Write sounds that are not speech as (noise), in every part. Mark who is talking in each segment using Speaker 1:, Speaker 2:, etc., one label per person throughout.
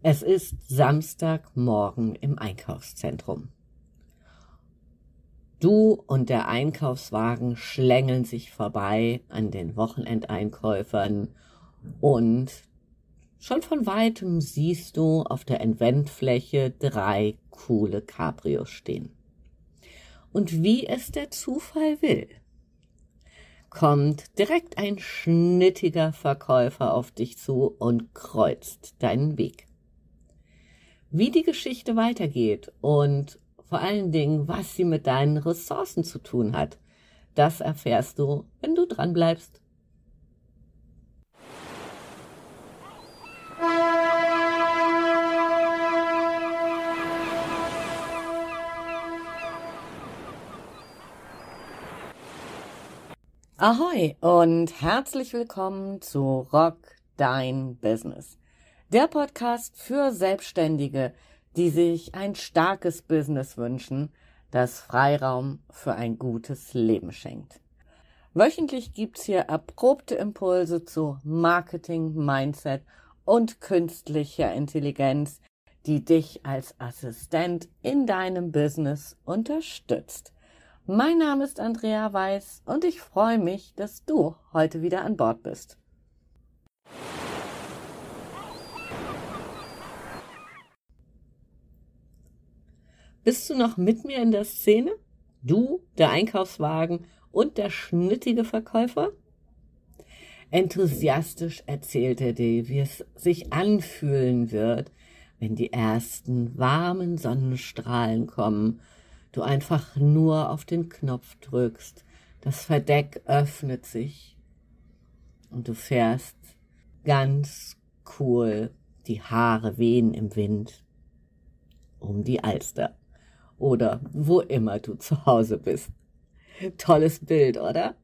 Speaker 1: Es ist Samstagmorgen im Einkaufszentrum. Du und der Einkaufswagen schlängeln sich vorbei an den Wochenendeinkäufern und schon von weitem siehst du auf der Eventfläche drei coole Cabrios stehen. Und wie es der Zufall will, kommt direkt ein schnittiger Verkäufer auf dich zu und kreuzt deinen Weg. Wie die Geschichte weitergeht und vor allen Dingen, was sie mit deinen Ressourcen zu tun hat, das erfährst du, wenn du dran bleibst. Ahoi und herzlich willkommen zu Rock Dein Business. Der Podcast für Selbstständige, die sich ein starkes Business wünschen, das Freiraum für ein gutes Leben schenkt. Wöchentlich gibt's hier erprobte Impulse zu Marketing, Mindset und künstlicher Intelligenz, die dich als Assistent in deinem Business unterstützt. Mein Name ist Andrea Weiß und ich freue mich, dass du heute wieder an Bord bist. Bist du noch mit mir in der Szene? Du, der Einkaufswagen und der schnittige Verkäufer? Enthusiastisch erzählt er dir, wie es sich anfühlen wird, wenn die ersten warmen Sonnenstrahlen kommen, du einfach nur auf den Knopf drückst, das Verdeck öffnet sich und du fährst ganz cool, die Haare wehen im Wind um die Alster oder wo immer du zu Hause bist. Tolles Bild, oder?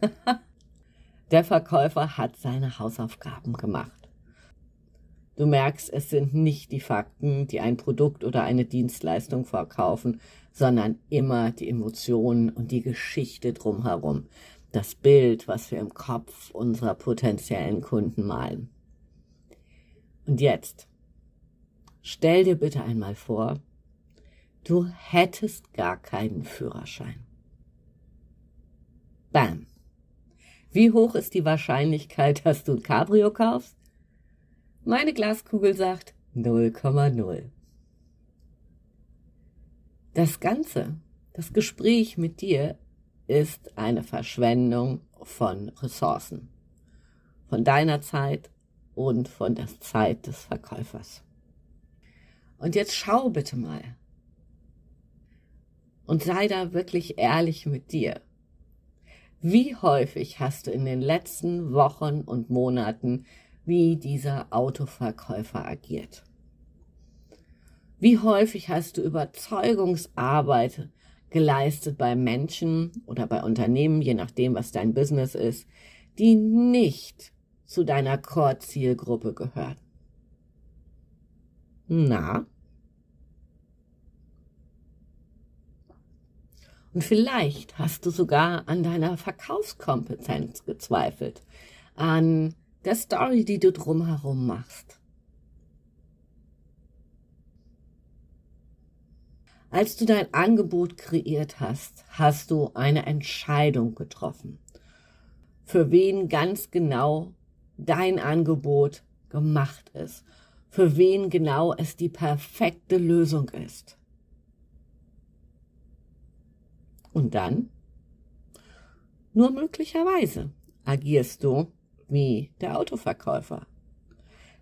Speaker 1: (laughs) Der Verkäufer hat seine Hausaufgaben gemacht. Du merkst, es sind nicht die Fakten, die ein Produkt oder eine Dienstleistung verkaufen, sondern immer die Emotionen und die Geschichte drumherum. Das Bild, was wir im Kopf unserer potenziellen Kunden malen. Und jetzt, stell dir bitte einmal vor, Du hättest gar keinen Führerschein. Bam. Wie hoch ist die Wahrscheinlichkeit, (laughs) dass du ein Cabrio kaufst? Meine Glaskugel sagt 0,0. Das Ganze, das Gespräch mit dir, ist eine Verschwendung von Ressourcen, von deiner Zeit und von der Zeit des Verkäufers. Und jetzt schau bitte mal, und sei da wirklich ehrlich mit dir. Wie häufig hast du in den letzten Wochen und Monaten wie dieser Autoverkäufer agiert? Wie häufig hast du Überzeugungsarbeit geleistet bei Menschen oder bei Unternehmen, je nachdem, was dein Business ist, die nicht zu deiner Core-Zielgruppe gehören? Na, Und vielleicht hast du sogar an deiner Verkaufskompetenz gezweifelt, an der Story, die du drumherum machst. Als du dein Angebot kreiert hast, hast du eine Entscheidung getroffen, für wen ganz genau dein Angebot gemacht ist, für wen genau es die perfekte Lösung ist. Und dann? Nur möglicherweise agierst du wie der Autoverkäufer.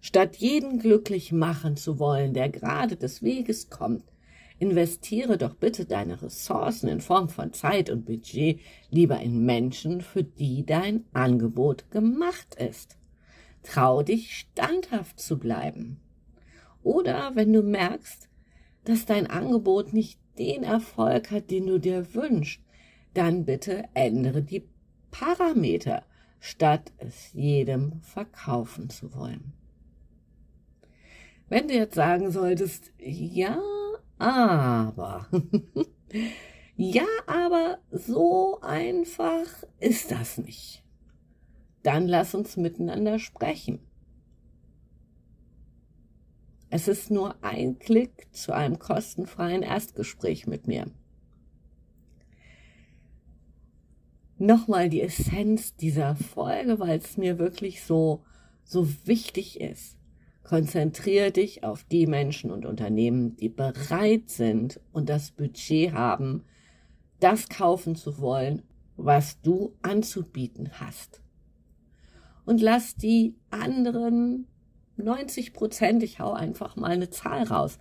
Speaker 1: Statt jeden glücklich machen zu wollen, der gerade des Weges kommt, investiere doch bitte deine Ressourcen in Form von Zeit und Budget lieber in Menschen, für die dein Angebot gemacht ist. Trau dich standhaft zu bleiben. Oder wenn du merkst, dass dein Angebot nicht den Erfolg hat, den du dir wünschst, dann bitte ändere die Parameter, statt es jedem verkaufen zu wollen. Wenn du jetzt sagen solltest, ja, aber, (laughs) ja, aber so einfach ist das nicht, dann lass uns miteinander sprechen. Es ist nur ein Klick zu einem kostenfreien Erstgespräch mit mir. Nochmal die Essenz dieser Folge, weil es mir wirklich so, so wichtig ist. Konzentriere dich auf die Menschen und Unternehmen, die bereit sind und das Budget haben, das kaufen zu wollen, was du anzubieten hast. Und lass die anderen 90 Prozent, ich hau einfach mal eine Zahl raus,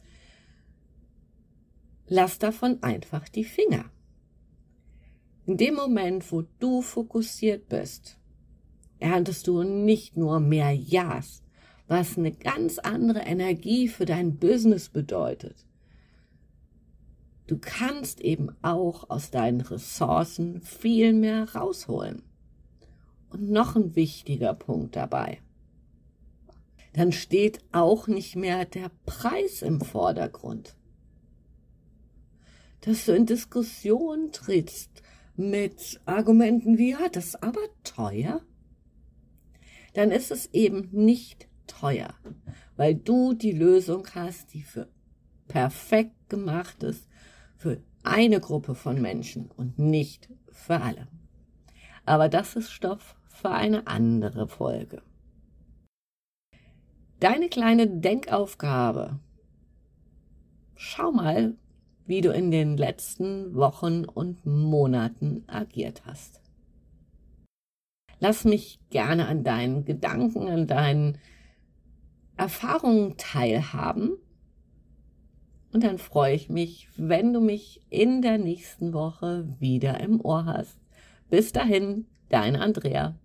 Speaker 1: lass davon einfach die Finger. In dem Moment, wo du fokussiert bist, erntest du nicht nur mehr Ja's, was eine ganz andere Energie für dein Business bedeutet. Du kannst eben auch aus deinen Ressourcen viel mehr rausholen. Und noch ein wichtiger Punkt dabei dann steht auch nicht mehr der Preis im Vordergrund. Dass du in Diskussion trittst mit Argumenten wie, ja, das ist aber teuer, dann ist es eben nicht teuer, weil du die Lösung hast, die für perfekt gemacht ist, für eine Gruppe von Menschen und nicht für alle. Aber das ist Stoff für eine andere Folge. Deine kleine Denkaufgabe. Schau mal, wie du in den letzten Wochen und Monaten agiert hast. Lass mich gerne an deinen Gedanken, an deinen Erfahrungen teilhaben. Und dann freue ich mich, wenn du mich in der nächsten Woche wieder im Ohr hast. Bis dahin, dein Andrea.